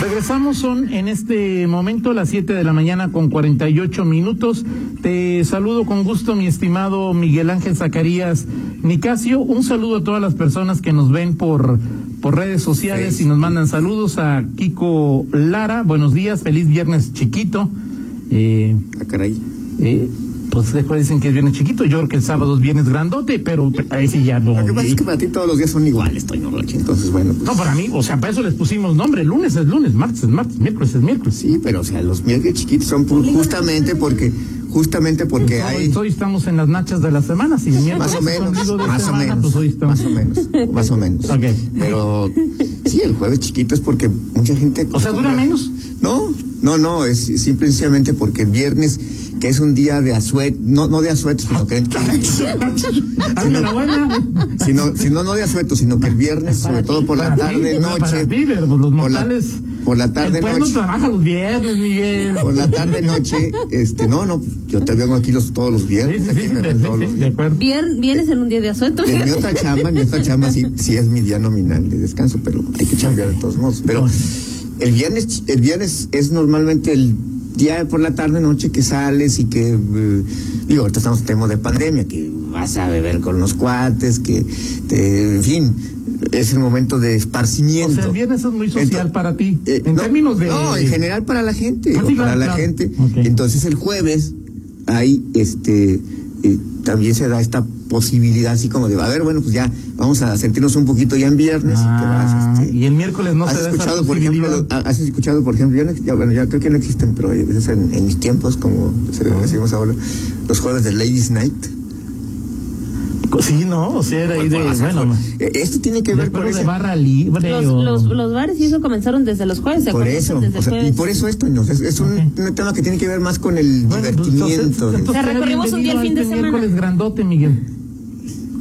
Regresamos, son en este momento las 7 de la mañana con 48 minutos. Te saludo con gusto, mi estimado Miguel Ángel Zacarías Nicasio. Un saludo a todas las personas que nos ven por, por redes sociales y nos mandan saludos a Kiko Lara. Buenos días, feliz viernes chiquito. Eh, ah, caray. Eh, pues después dicen que es viernes chiquito, yo creo que el sábado es viernes grandote, pero ahí sí ya no. Lo que pasa es que para ti todos los días son iguales, Toño Roche, entonces bueno. Pues... No, para mí, o sea, para eso les pusimos nombre, lunes es lunes, martes es martes, miércoles es miércoles. Sí, pero o sea, los miércoles chiquitos son justamente porque justamente porque hoy, hay hoy estamos en las nachas de la semana, si el más o menos, más semana, o menos, pues hoy estamos. más o menos, más o menos. Okay. Pero sí, el jueves chiquito es porque mucha gente. O sea, dura menos. No, no, no, es simplemente porque el viernes que es un día de asueto, no, no de asueto, sino que. sino, sino, sino, no de asueto, sino que el viernes, sobre todo por la tarde, noche. los mortales. Por la tarde, noche. no trabaja los viernes, Miguel. Por la tarde, noche, este, no, no, yo te vengo aquí los, todos los viernes. ¿Vienes en un día de asueto? En mi otra chamba, en mi otra chamba sí, sí es mi día nominal de descanso, pero hay que chambear de todos modos. Pero el viernes, el viernes es normalmente el día por la tarde noche que sales y que eh, digo ahorita estamos en tema de pandemia que vas a beber con los cuates que te, en fin es el momento de O esparcimiento sea, el viernes es muy social Entonces, para ti. eh, en no, términos de. no en general para la gente Ah, o sí, para claro, la claro. gente entonces el jueves hay este eh, también se da esta posibilidad así como de a ver bueno pues ya vamos a sentirnos un poquito ya en viernes y que vas, Ah, este, y el miércoles no ¿Has se da esa escuchado, por ejemplo, lo- has escuchado, por ejemplo, ya, no- ya, bueno, ya creo que no existen, pero hay veces en, en mis tiempos, como se decimos ahora, los jueves de Ladies Night. Sí, no, o sea, era ahí de. Bueno, eh, esto tiene que ver con de ese- barra libre. Los, o- los, los bares y eso comenzaron desde los jueves, ¿se por acuerdan? eso, Desde o sea, y jueves. por eso esto, Toño, es, es un, Ok. un tema que tiene que ver más con el Bueno, pues, divertimiento. entonces- entonces O sea, será recorrimos un día el fin de este semana. miércoles grandote, Miguel.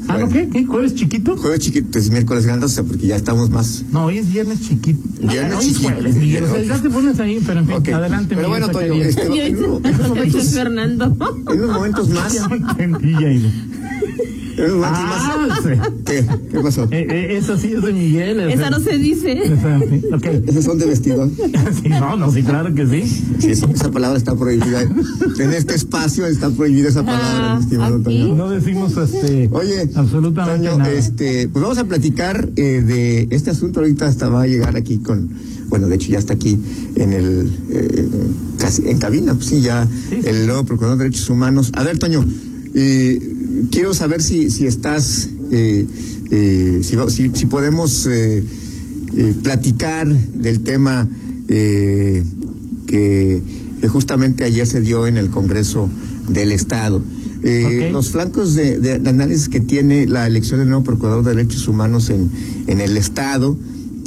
Ah, ¿no qué? ¿Qué? ¿Jueves chiquito? Jueves chiquito, es miércoles grande, o sea, porque ya estamos más. No, hoy es viernes chiquito. Viernes hoy es chiquito. jueves, Miguel. O sea, ya te pones ahí, pero en fin, Ok. adelante, Pero Miguel bueno, Toño, este, en, unos momentos, Fernando. en unos momentos más, Ah, sí. ¿Qué? ¿Qué pasó? Eh, eh, esa sí es de Miguel. Esa no se dice. Esa, sí, ok. Esos son de vestidor. Sí, no, no, sí, claro que sí. Sí, esa, esa palabra está prohibida. En este espacio está prohibida esa palabra, Ah, mi estimado. Toño. No decimos este, Oye, absolutamente Toño, nada. este, pues vamos a platicar eh, de este asunto. Ahorita hasta va a llegar aquí con, bueno, de hecho ya está aquí en el, eh, casi en cabina, pues sí, ya sí. el nuevo procurador de derechos humanos. A ver, Toño, eh, quiero saber si, si estás, eh, eh, si, podemos eh, eh, platicar del tema que, justamente ayer se dio en el Congreso del Estado. Eh. Los flancos de, de- de análisis que tiene la elección del nuevo Procurador de Derechos Humanos en, en el Estado,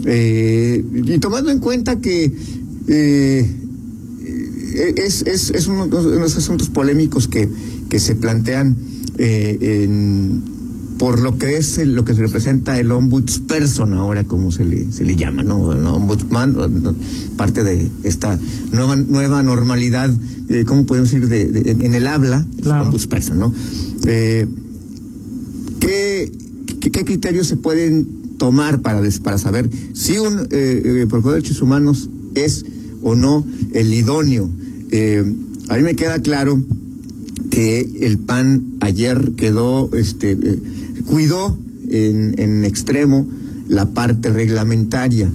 eh, y tomando en cuenta que eh, es, es, es uno de los asuntos polémicos que, que se plantean eh, en- por lo que es lo que se representa el ombudsperson ahora como se le, se le llama, ¿no? El ombudsman, parte de esta nueva, nueva normalidad, eh, ¿cómo podemos decir? De, de- en el habla, Claro. ombudsperson, ¿no? Eh, ¿qué, qué, qué criterios se pueden tomar para, des- para saber si un eh, eh, procurador de derechos humanos es o no el idóneo? Eh, a mí me queda claro que el PAN ayer quedó, este, eh, cuidó en, en extremo la parte reglamentaria,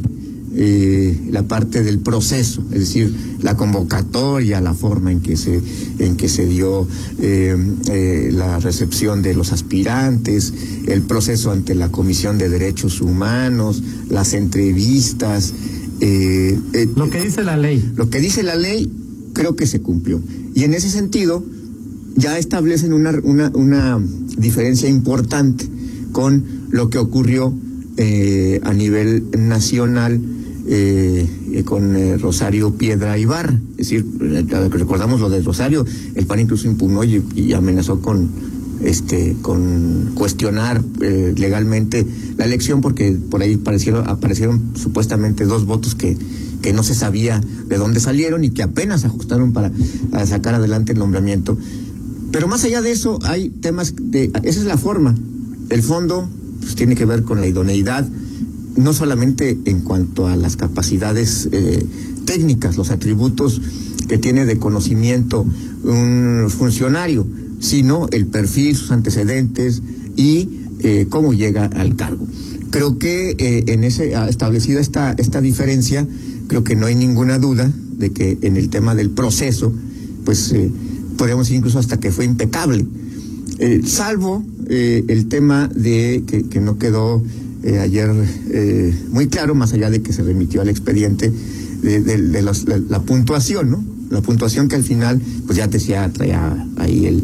eh, la parte del proceso, es decir, la convocatoria, la forma en que se, en que se dio eh, la recepción de los aspirantes, el proceso ante la Comisión de Derechos Humanos, las entrevistas. Lo que dice la ley. lo que dice la ley creo que se cumplió. Y en ese sentido, ya establecen una, una, una diferencia importante con lo que ocurrió eh, a nivel nacional eh, con eh, Rosario Piedra Ibarra. Es decir, recordamos lo de Rosario, el PAN incluso impugnó y, amenazó con este con cuestionar legalmente la elección porque por ahí aparecieron, aparecieron supuestamente dos votos que, que no se sabía de dónde salieron y que apenas ajustaron para sacar adelante el nombramiento. Pero más allá de eso, hay temas de. Esa es la forma. El fondo pues, tiene que ver con la idoneidad, no solamente en cuanto a las capacidades eh, técnicas, los atributos que tiene de conocimiento un funcionario, sino el perfil, sus antecedentes y eh, cómo llega al cargo. Creo que eh, en ese establecida esta esta diferencia, creo que no hay ninguna duda de que en el tema del proceso, pues eh, podríamos decir incluso hasta que fue impecable, Eh, salvo eh, el tema de que, no quedó eh, ayer muy claro, más allá de que se remitió al expediente de, de- la, puntuación, ¿no? La puntuación que al final, pues ya decía, traía ahí el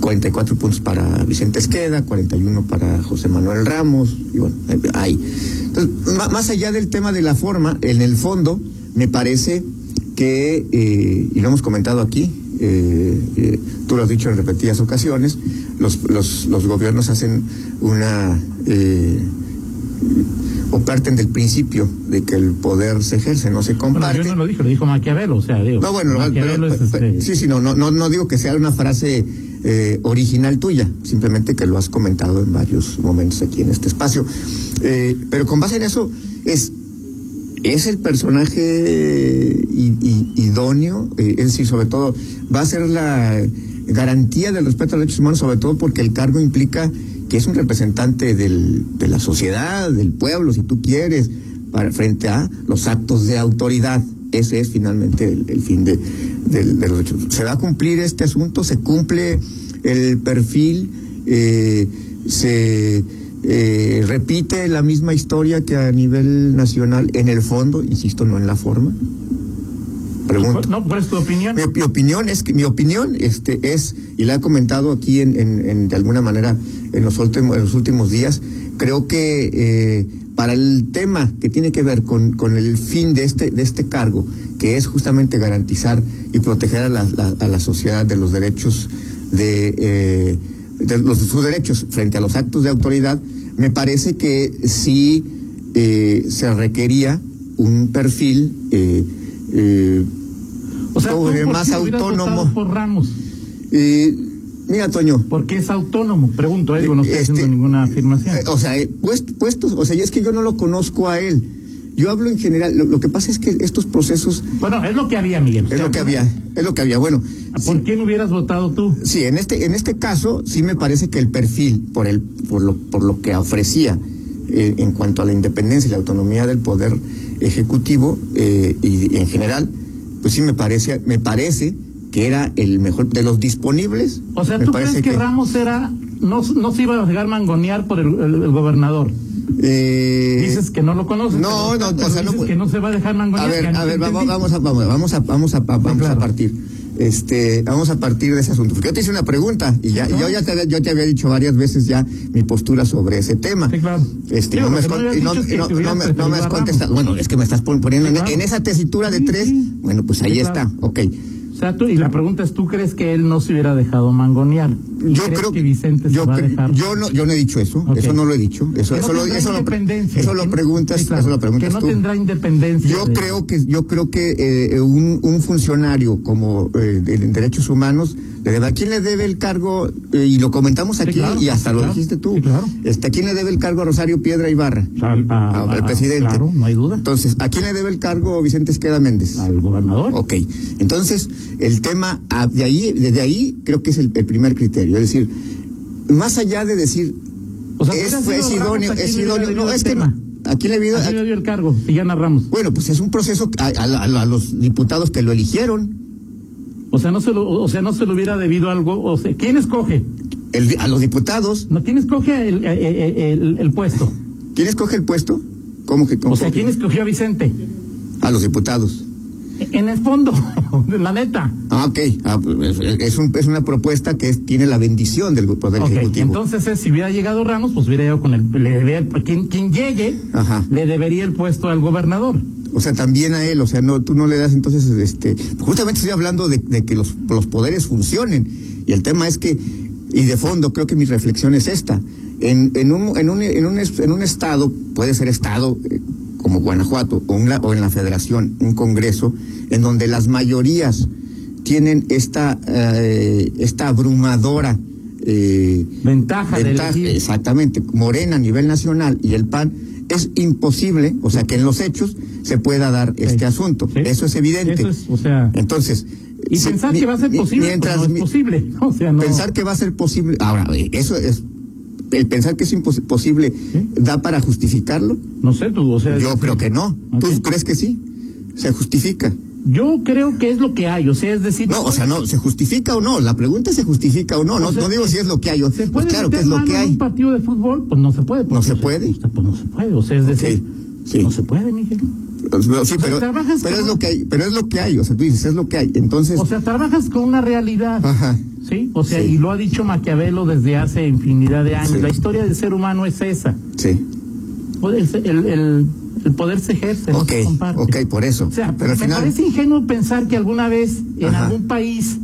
44 puntos para Vicente Esqueda, 41 para José Manuel Ramos, y bueno, ahí. Entonces, más allá del tema de la forma, en el fondo, me parece que, y lo hemos comentado aquí, eh, eh, tú lo has dicho en repetidas ocasiones, los, los, los gobiernos hacen una... eh, o parten del principio de que el poder se ejerce, no se Bueno, comparte. yo no lo dije, lo dijo Maquiavelo, o sea, digo. No, bueno, Maquiavelo pero- es este. sí, sí, no, no, no, digo que sea una frase eh, original tuya, simplemente que lo has comentado en varios momentos aquí en este espacio. Eh, pero con base en eso, es, es el personaje i- i- idóneo, eh, es decir, sobre todo, va a ser la garantía del respeto a los derechos humanos, sobre todo porque el cargo implica que es un representante del, de la sociedad, del pueblo, si tú quieres, para, frente a los actos de autoridad. Ese es finalmente el, fin de, de los hechos. ¿Se va a cumplir este asunto? ¿Se cumple el perfil? Eh, ¿Se eh, repite la misma historia que a nivel nacional en el fondo? Insisto, no en la forma. No, ¿cuál es tu opinión? Mi, mi opinión es que mi opinión este es y la he comentado aquí en, en- en- de alguna manera en los últimos en los últimos días creo que eh, para el tema que tiene que ver con, con el fin de este de este cargo que es justamente garantizar y proteger a la, la- a la sociedad de los derechos de, eh, de los sus derechos frente a los actos de autoridad me parece que sí eh, se requería un perfil eh, O sea, tú, sobre ¿por más autónomo. por Ramos? Eh, mira, Toño. Porque es autónomo. Pregunto, eh, digo, no estoy este, haciendo ninguna afirmación. eh, o sea, eh, puest- puestos, o sea, y es que yo no lo conozco a él. Yo hablo en general. Lo, lo que pasa es que estos procesos bueno, es lo que había, Miguel. es lo que había, es lo que había. Bueno, ¿Por sí, quién hubieras votado tú? sí, en este, en este caso sí me parece que el perfil por el, por lo, por lo que ofrecía eh, en cuanto a la independencia y la autonomía del poder ejecutivo eh, y, y en general, pues sí me parece, me parece que era el mejor de los disponibles. O sea, ¿tú crees que, Ramos era, no, no se iba a dejar mangonear por el, el- el gobernador? Eh, Dices que no lo conoces. no, no, pero o sea, no dices que no se va a dejar mangonear. A ver, no a ver, vamos, a, vamos, a, vamos a, vamos claro. a partir. Este, vamos a partir de ese asunto. Porque yo te hice una pregunta y ya, yo ya te, había- yo te había dicho varias veces ya mi postura sobre ese tema. Sí, claro. Este, Digo, no, me no y no- y no- me, no me has contestado. Bueno, es que me estás pon- poniendo Sí, en- claro. en esa tesitura de Sí, tres. Bueno, pues ahí está. Ok. Y la pregunta es, ¿tú crees que él no se hubiera dejado mangonear? ¿Y Yo creo que Vicente yo, se va a dejar. yo no, yo no he dicho eso. Eso no lo he dicho. Eso, Que no eso, lo, eso, lo, eso lo preguntas, sí, claro, eso lo preguntas Que no tú. tendrá independencia. Yo de- creo que yo creo que eh, un, un funcionario como eh, de, de derechos humanos debe a quién le debe el cargo eh, y lo comentamos Sí, aquí claro, y hasta sí, lo claro. dijiste tú. Claro. Este, ¿a quién le debe el cargo a Rosario Piedra Ibarra? Al, a- al presidente. Claro, no hay duda. Entonces, ¿a quién le debe el cargo Vicente Esqueda Méndez? Al gobernador. Ok, entonces el tema ah, de ahí, desde ahí creo que es el, el primer criterio, es decir, más allá de decir O sea, es, idóneo, ¿a quién es idóneo, no es que no, ¿a quién le dio? ¿A quién le dio el cargo? Villana Ramos. Bueno, pues es un proceso a, a- a- a los diputados que lo eligieron, O sea, no se lo, o sea, no se lo hubiera debido algo. O sea, ¿quién escoge? el- a los diputados, No, ¿quién escoge el, el, el- el puesto? ¿quién escoge el puesto? ¿Cómo que? cómo O sea? ¿quién escogió a Vicente? A los diputados. En el fondo, la neta. Ah, ok, Ah, pues, es, un- es una propuesta que es- tiene la bendición del Poder Ejecutivo. entonces eh, si hubiera llegado Ramos, pues hubiera llegado con el, le debería- quien, quien llegue, Ajá. le debería el puesto al gobernador. O sea, también a él, o sea, no, tú no le das entonces, este, justamente estoy hablando de, de que los, los poderes funcionen. Y el tema es que, y de fondo, creo que mi reflexión es esta. En, en, un, en, un, en, un, en un estado, puede ser estado, eh, como Guanajuato o, en la- o en la Federación, un congreso en donde las mayorías tienen esta, eh, esta abrumadora eh, Ventaja ventaja, exactamente, Morena a nivel nacional y el PAN, es imposible, o sea, que en los hechos se pueda dar este asunto. Sí. Eso es evidente. Eso es, o sea, Entonces, y pensar que va a ser posible, mientras pues no es posible. O sea, no. Pensar que va a ser posible, ahora, eh, eso es, el pensar que es imposible, ¿da para justificarlo? No sé tú, o sea. Yo creo que no. ¿Tú Ok. crees que sí? ¿Se justifica? Yo creo que es lo que hay, o sea, es decir. No, o sea, no, ¿se justifica o no? La pregunta es ¿se justifica o no? No, O sea, no digo si es lo que hay. ¿Se Pues puede claro que es lo que hay. un partido de fútbol? Pues no se puede. pues, ¿No se o puede? Pues no se puede, o sea, es decir, sí. no se puede, Miguel. No, Sí, pero, es lo que hay, pero es lo que hay, o sea, tú dices, es lo que hay. Entonces, O sea, trabajas con una realidad. Ajá. Sí, o sea, Sí. y lo ha dicho Maquiavelo desde hace infinidad de años. Sí. La historia del ser humano es esa. sí. El, el, el- el poder se ejerce, Ok, se ok, por eso. O sea, Pero me final- parece ingenuo pensar que alguna vez en Ajá. algún país,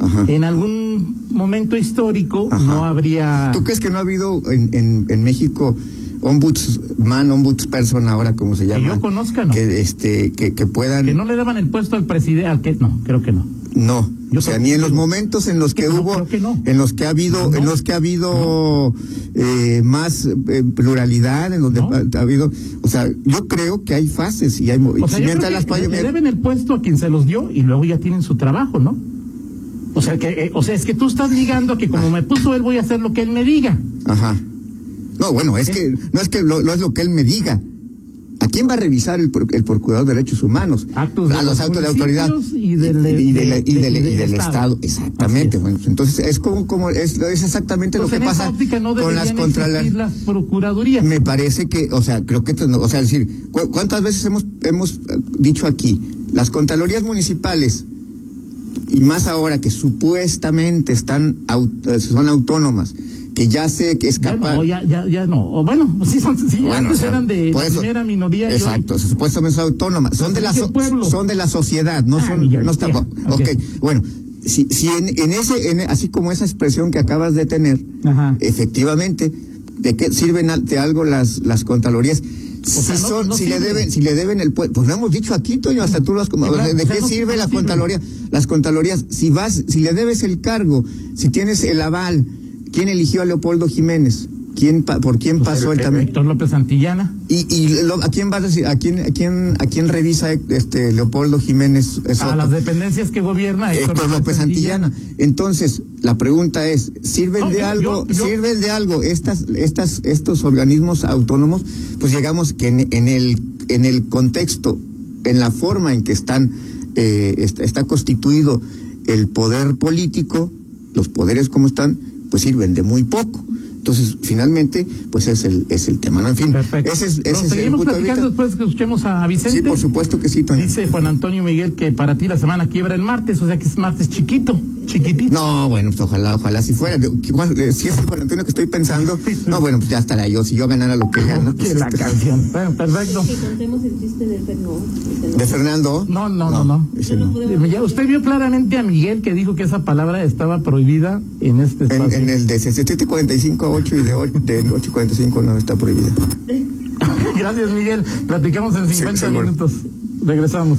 Ajá. en algún momento histórico, Ajá. no habría. ¿Tú crees que no ha habido en, en, en México ombudsman, ombudsperson ahora como se llama? yo conozca, no. Que, este, que, que puedan... Que no le daban el puesto al presidente, al que no, creo que no. No, Yo o sea, ni en que los momentos en los que Que hubo, que no. en los que ha habido, No. en los que ha habido eh, más eh, pluralidad, en donde ha, ha habido, o sea, yo creo que hay fases y hay, O sea, mientras las que le deben el puesto a quien se los dio y luego ya tienen su trabajo, ¿no? O sea, que, eh, o sea, es que tú estás ligando que como me puso él voy a hacer lo que él me diga. Ajá. No, bueno, es que no es que lo, no es lo que él me diga. ¿A quién va a revisar el, el procurador de derechos humanos? Actos de a los los actos de autoridad y del- y, del- de- y del- de- y del del Estado. estado. Exactamente. Bueno, entonces es como como es, es exactamente Pues lo que pasa no con las deberían contra las procuradurías. me parece que, o sea, creo que, o sea, es decir, ¿cu- ¿cuántas veces hemos, hemos eh, dicho aquí? Las contralorías municipales, y más ahora que supuestamente están, aut- eh, son autónomas, que ya sé que es Ya capaz. no, ya, ya, ya no. O bueno, sí, son, sí Bueno, antes o sea, eran de eso- primera minoría. hoy- Exacto, sea, supuestamente son autónomas. Son de, la so- son de la sociedad, no Ah, son. No está- ya, ok, bueno, si, si en, en ese, en- así como esa expresión que acabas de tener, Ajá. efectivamente, ¿de qué sirven de algo las, las contralorías? si sea, son, no si le deben, si le deben el pues lo hemos dicho aquí, Toño, hasta tú lo has como, Sí, claro, ¿de o sea, qué no- sirve la contraloría? Las contralorías, si vas, si le debes el cargo, si tienes el aval, ¿quién eligió a Leopoldo Jiménez? ¿Quién, ¿Por quién Pues, pasó él también? Héctor López Santillana. ¿Y, y lo- a quién va a decir, a quién, a quién, a quién revisa este Leopoldo Jiménez A Soto? las dependencias que gobierna Héctor López Santillana. Entonces, la pregunta es, ¿sirven No, de yo- algo, yo- yo- sirven de algo estas, estas, estos organismos autónomos? Pues llegamos que en, en el, en el contexto, en la forma en que están, eh, está, está constituido el poder político, los poderes como están, pues sirven de muy poco. Entonces, finalmente, pues es el, es el tema, ¿no? En fin, Perfecto. ese es, ese Nos es seguimos platicando después que escuchemos a Vicente. Sí, por supuesto que sí, Toño. Dice Juan Antonio Miguel que para ti la semana quiebra el martes, o sea que es martes chiquito, chiquitito. No, bueno, pues ojalá, ojalá si fuera. De- eh, Si es el Juan Antonio que estoy pensando, no, bueno, pues ya estará yo. Si yo ganara lo que gano. pues, la este, canción. Bueno, perfecto. Que contemos el chiste del Fernando. de Fernando. No, no, no, no. no. Ya usted vio claramente a Miguel que dijo que esa palabra estaba prohibida en este En, espacio. en el de 745 a 8 y de 8, del 845 no está prohibida. Gracias, Miguel. Platicamos en 50 seguro. minutos. Regresamos.